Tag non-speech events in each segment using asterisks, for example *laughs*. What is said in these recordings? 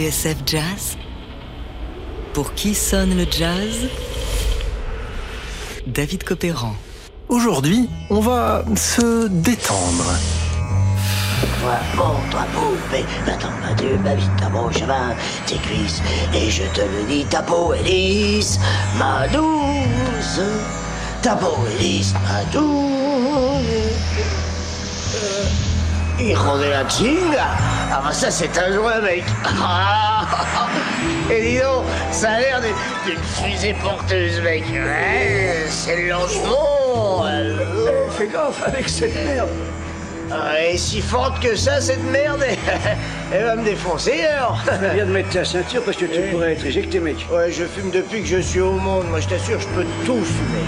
TSF Jazz Pour qui sonne le jazz? David Copéran. Aujourd'hui, on va se détendre. Toi, bon, toi, poupée, attends, ma Dieu, ma vie, ta beau chemin, tes cuisses, et je te le dis, ta peau est lisse, ma douce, ta peau est lisse, ma douce. Hijo de la chinga Ah bah ça c'est un joint mec Ah Et dis donc, ça a l'air d'une fusée porteuse mec Ouais, c'est le lancement Fais gaffe avec cette merde. Ah, Et si forte que ça cette merde *laughs* Elle va me défoncer alors Viens de mettre ta ceinture parce que tu pourrais être éjecté, mec. Ouais, je fume depuis que je suis au monde. Moi, je t'assure, je peux tout fumer.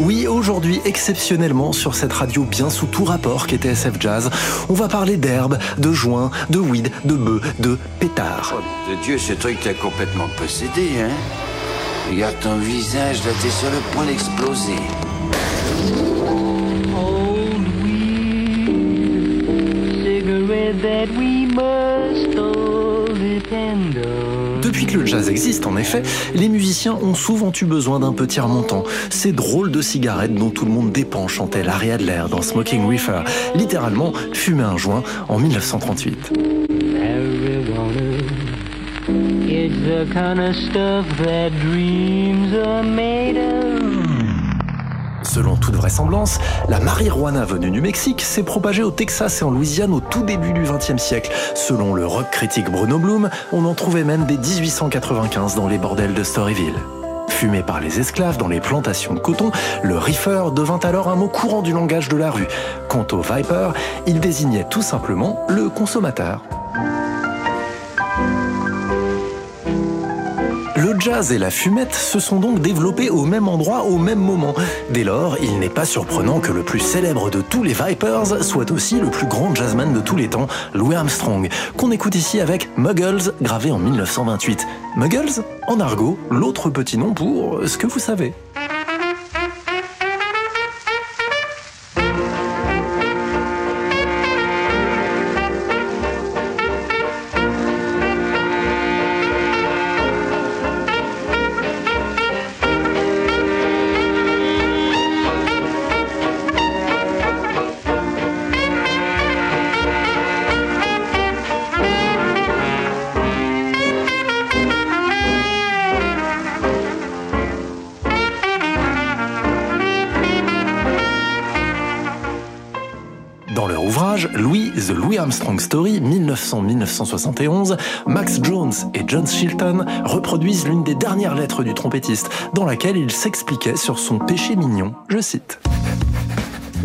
Oui, aujourd'hui, exceptionnellement, sur cette radio bien sous tout rapport qu'est TSF Jazz, on va parler d'herbe, de joint, de weed, de bœuf, de pétard. Oh, de Dieu, ce truc t'a complètement possédé, hein Regarde ton visage, là, t'es sur le point d'exploser. old weed, cigarette that we must Depuis que le jazz existe, en effet, les musiciens ont souvent eu besoin d'un petit remontant. Ces drôles de cigarettes dont tout le monde dépend, chantait Larry Adler dans Smoking Reefer. Littéralement, fumer un joint en 1938. Marijuana, it's the kind of stuff that dreams are made of. Selon toute vraisemblance, la marijuana venue du Mexique s'est propagée au Texas et en Louisiane au tout début du XXe siècle. Selon le rock critique Bruno Bloom, on en trouvait même dès 1895 dans les bordels de Storyville. Fumé par les esclaves dans les plantations de coton, le reefer devint alors un mot courant du langage de la rue. Quant au viper, il désignait tout simplement le consommateur. Jazz et la fumette se sont donc développés au même endroit au même moment. Dès lors, il n'est pas surprenant que le plus célèbre de tous les Vipers soit aussi le plus grand jazzman de tous les temps, Louis Armstrong, qu'on écoute ici avec Muggles, gravé en 1928. Muggles, en argot, l'autre petit nom pour ce que vous savez. Louis The Louis Armstrong Story 1900-1971, Max Jones et John Chilton reproduisent l'une des dernières lettres du trompettiste, dans laquelle il s'expliquait sur son péché mignon. Je cite.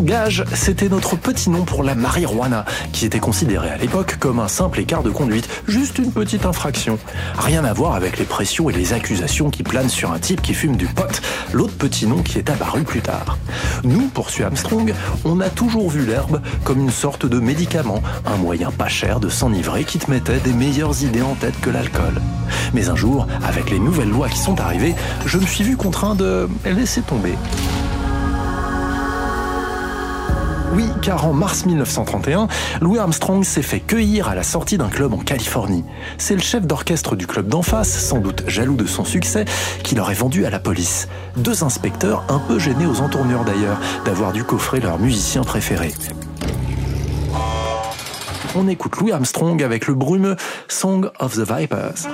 Gage, c'était notre petit nom pour la marijuana, qui était considérée à l'époque comme un simple écart de conduite, juste une petite infraction. Rien à voir avec les pressions et les accusations qui planent sur un type qui fume du pot, l'autre petit nom qui est apparu plus tard. Nous, poursuit Armstrong, on a toujours vu l'herbe comme une sorte de médicament, un moyen pas cher de s'enivrer qui te mettait des meilleures idées en tête que l'alcool. Mais un jour, avec les nouvelles lois qui sont arrivées, je me suis vu contraint de laisser tomber. Oui, car en mars 1931, Louis Armstrong s'est fait cueillir à la sortie d'un club en Californie. C'est le chef d'orchestre du club d'en face, sans doute jaloux de son succès, qui l'aurait vendu à la police. Deux inspecteurs un peu gênés aux entournures d'ailleurs, d'avoir dû coffrer leur musicien préféré. On écoute Louis Armstrong avec le brumeux Song of the Vipers.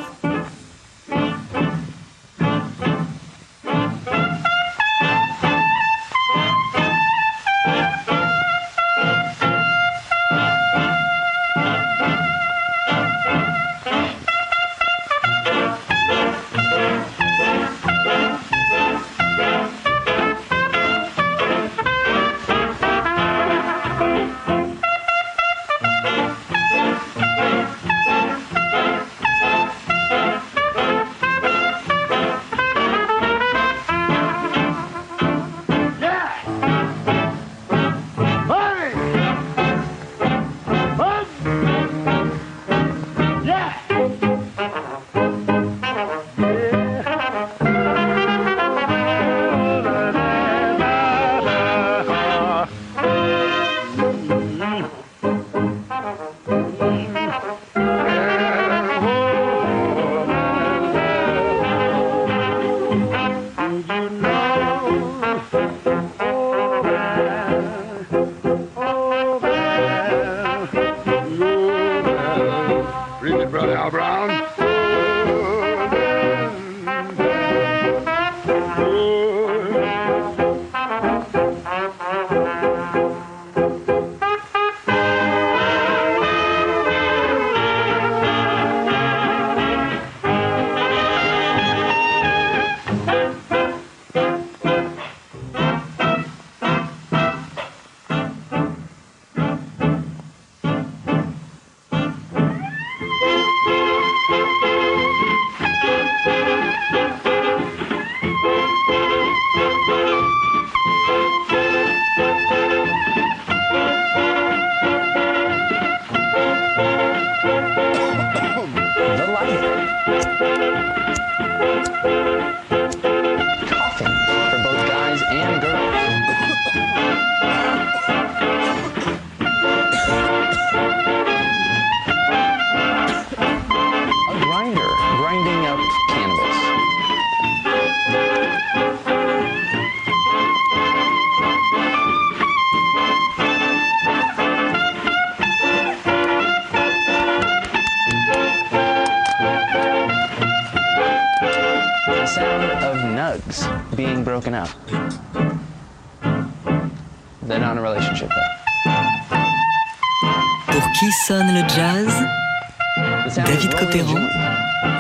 David joint.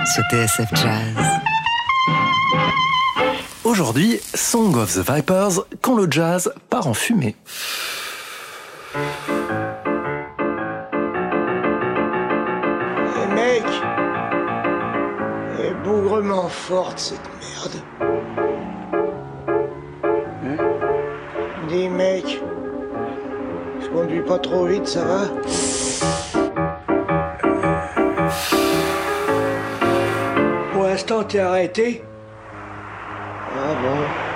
sur TSF Jazz. Aujourd'hui, Song of the Vipers, quand le jazz part en fumée. Eh mec Elle est bougrement forte cette merde. Hein? Dis mec, je conduis pas trop vite, ça va? L'instant, t'es arrêté? Ah bon?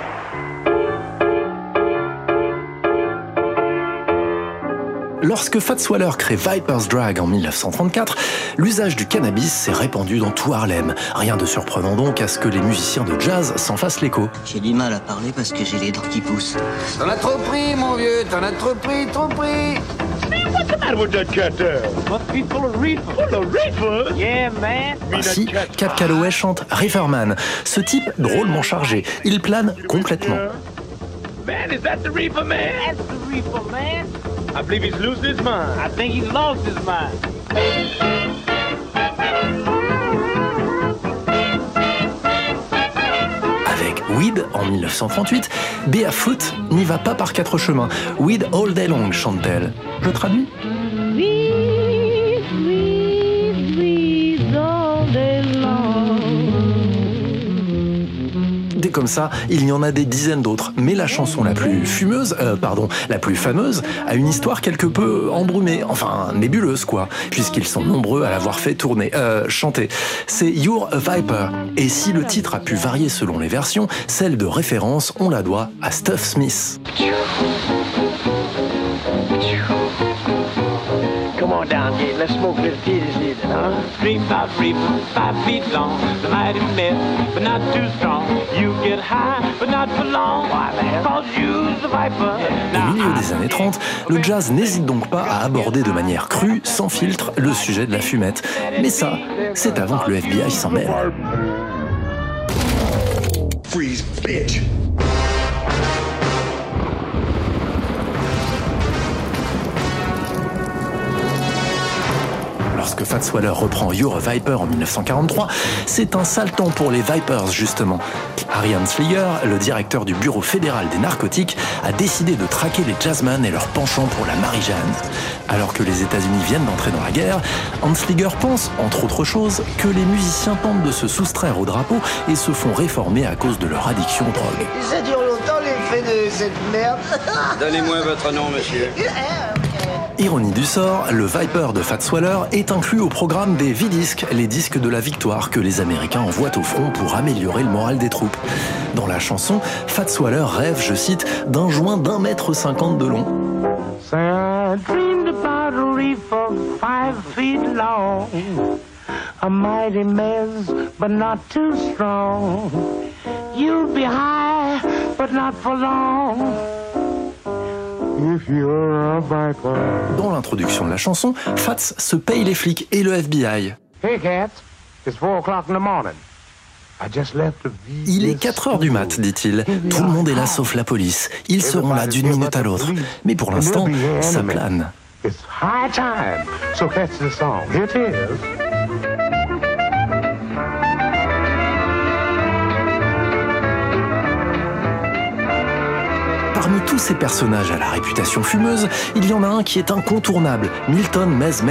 Lorsque Fats Waller crée Viper's Drag en 1934, l'usage du cannabis s'est répandu dans tout Harlem. Rien de surprenant donc à ce que les musiciens de jazz s'en fassent l'écho. J'ai du mal à parler parce que j'ai les dents qui poussent. T'en as trop pris, mon vieux, t'en as trop pris, trop pris. Ainsi, Cap Calloway chante Reeferman. Ce type drôlement chargé, il plane complètement. Man, is that the Reaper Man? That's the Reaper Man. I believe he's losing his mind. I think he's lost his mind. Avec Weed en 1938, Barefoot n'y va pas par quatre chemins. Weed all day long, chante-t-elle. Je traduis? Comme ça, il y en a des dizaines d'autres. Mais la chanson la plus fumeuse, euh, pardon, la plus fameuse, a une histoire quelque peu embrumée, enfin nébuleuse quoi, puisqu'ils sont nombreux à l'avoir fait tourner, euh, chanter. C'est You're a Viper. Et si le titre a pu varier selon les versions, celle de référence, on la doit à Stuff Smith. Mighty myth, but not too strong. You get high, but not for long. Why, man? Cause you's the Viper. Au milieu des années 30, le jazz n'hésite donc pas à aborder de manière crue, sans filtre, le sujet de la fumette. Mais ça, c'est avant que le FBI s'en mêle. Freeze, bitch. Lorsque Fats Waller reprend You're a Viper en 1943, c'est un sale temps pour les Vipers justement. Ariane Sliger, le directeur du Bureau fédéral des narcotiques, a décidé de traquer les jazzmen et leur penchant pour la Marie-Jeanne. Alors que les États-Unis viennent d'entrer dans la guerre, Hansliger pense, entre autres choses, que les musiciens tentent de se soustraire au drapeau et se font réformer à cause de leur addiction aux drogues. Ça dure longtemps l'effet de cette merde Donnez-moi votre nom, monsieur. *laughs* Ironie du sort, le Viper de Fats Waller est inclus au programme des V-Discs, les disques de la victoire que les Américains envoient au front pour améliorer le moral des troupes. Dans la chanson, Fats Waller rêve, je cite, d'un joint d'un mètre cinquante de long. A mighty mess, but not too strong. You'll be high, but not for long. Dans l'introduction de la chanson, Fats se paye les flics et le FBI. Hey, cats. It's four o'clock in the morning. Il est 4 heures du mat, dit-il. Tout le monde est là sauf la police. Ils seront là d'une minute à l'autre. Mais pour l'instant, ça plane. Parmi tous ces personnages à la réputation fumeuse, il y en a un qui est incontournable, Milton Mez.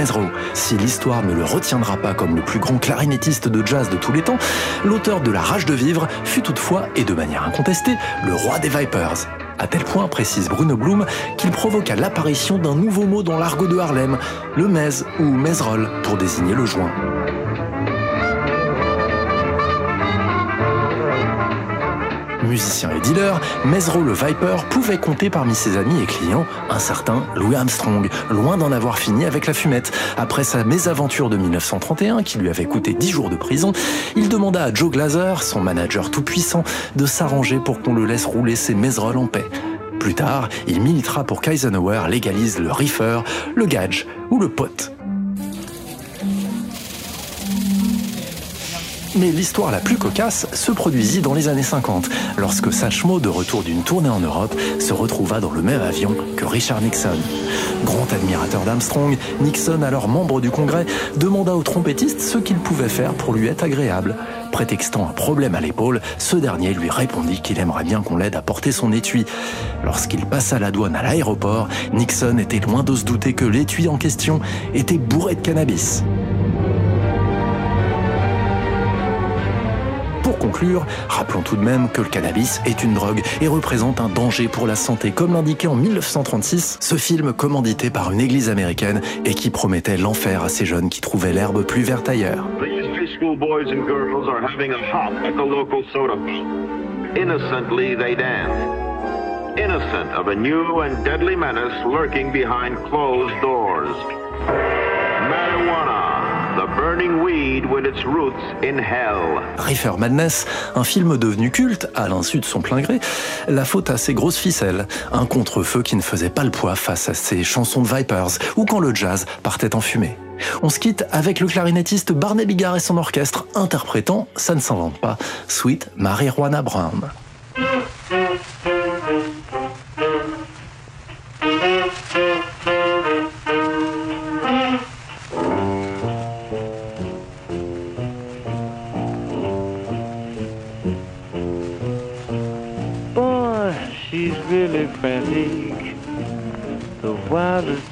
Si l'histoire ne le retiendra pas comme le plus grand clarinettiste de jazz de tous les temps, l'auteur de La Rage de vivre fut toutefois, et de manière incontestée, le roi des Vipers. À tel point, précise Bruno Blum, qu'il provoqua l'apparition d'un nouveau mot dans l'argot de Harlem, le mez ou mezrol, pour désigner le joint. Musicien et dealer, Mesro le Viper pouvait compter parmi ses amis et clients un certain Louis Armstrong, loin d'en avoir fini avec la fumette. Après sa mésaventure de 1931, qui lui avait coûté 10 jours de prison, il demanda à Joe Glazer, son manager tout-puissant, de s'arranger pour qu'on le laisse rouler ses Mesrol en paix. Plus tard, il militera pour qu'Eisenhower légalise le reefer, le gage ou le pot. Mais l'histoire la plus cocasse se produisit dans les années 50, lorsque Satchmo, de retour d'une tournée en Europe, se retrouva dans le même avion que Richard Nixon. Grand admirateur d'Armstrong, Nixon, alors membre du Congrès, demanda au trompettiste ce qu'il pouvait faire pour lui être agréable. Prétextant un problème à l'épaule, ce dernier lui répondit qu'il aimerait bien qu'on l'aide à porter son étui. Lorsqu'il passa la douane à l'aéroport, Nixon était loin de se douter que l'étui en question était bourré de cannabis. Pour conclure, rappelons tout de même que le cannabis est une drogue et représente un danger pour la santé, comme l'indiquait en 1936 ce film commandité par une église américaine et qui promettait l'enfer à ces jeunes qui trouvaient l'herbe plus verte ailleurs. Innocent of a new and deadly menace lurking behind closed doors. Marijuana. The burning weed with its roots in hell. Reefer Madness, un film devenu culte, à l'insu de son plein gré, la faute à ses grosses ficelles, un contre-feu qui ne faisait pas le poids face à ses chansons de Vipers, ou quand le jazz partait en fumée. On se quitte avec le clarinettiste Barney Bigard et son orchestre interprétant, ça ne s'invente pas, Sweet Marijuana Brown.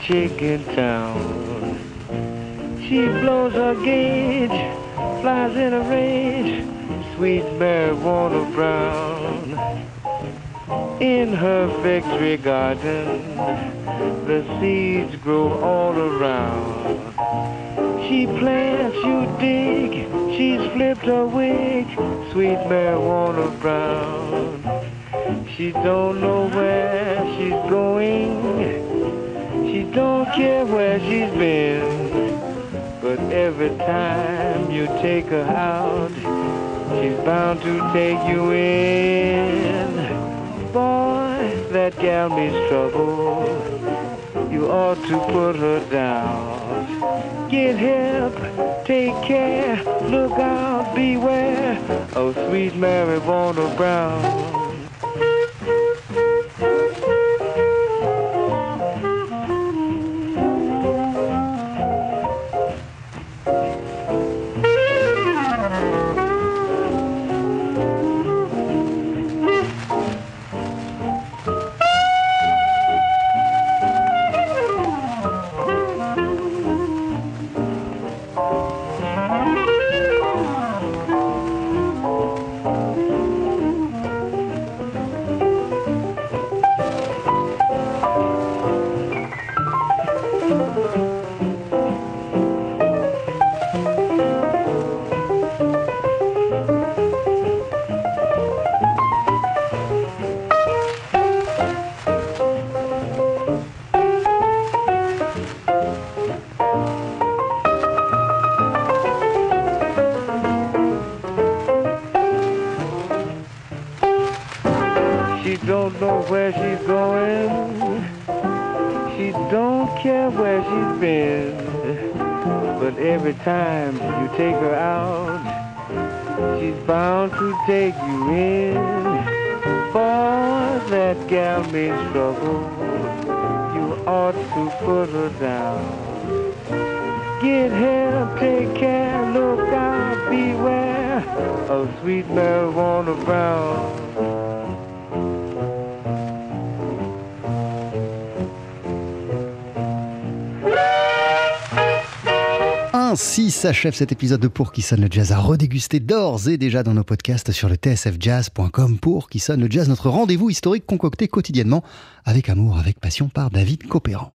Wildest chick in town. She blows her gauge, flies in a rage, sweet marijuana brown. In her victory garden, the seeds grow all around. She plants, you dig, she's flipped her wig, sweet marijuana brown. She don't know where she's going, don't care where she's been. But every time you take her out, she's bound to take you in. Boy, that gal trouble. You ought to put her down. Get help, take care, look out, beware of sweet marijuana brown. Take you in. For that gal may struggle, you ought to put her down. Get help, take care, look out, beware of sweet marijuana brown. Ainsi s'achève cet épisode de Pour qui sonne le jazz à redéguster d'ores et déjà dans nos podcasts sur le tsfjazz.com. Pour qui sonne le jazz, notre rendez-vous historique concocté quotidiennement avec amour, avec passion par David Copéran.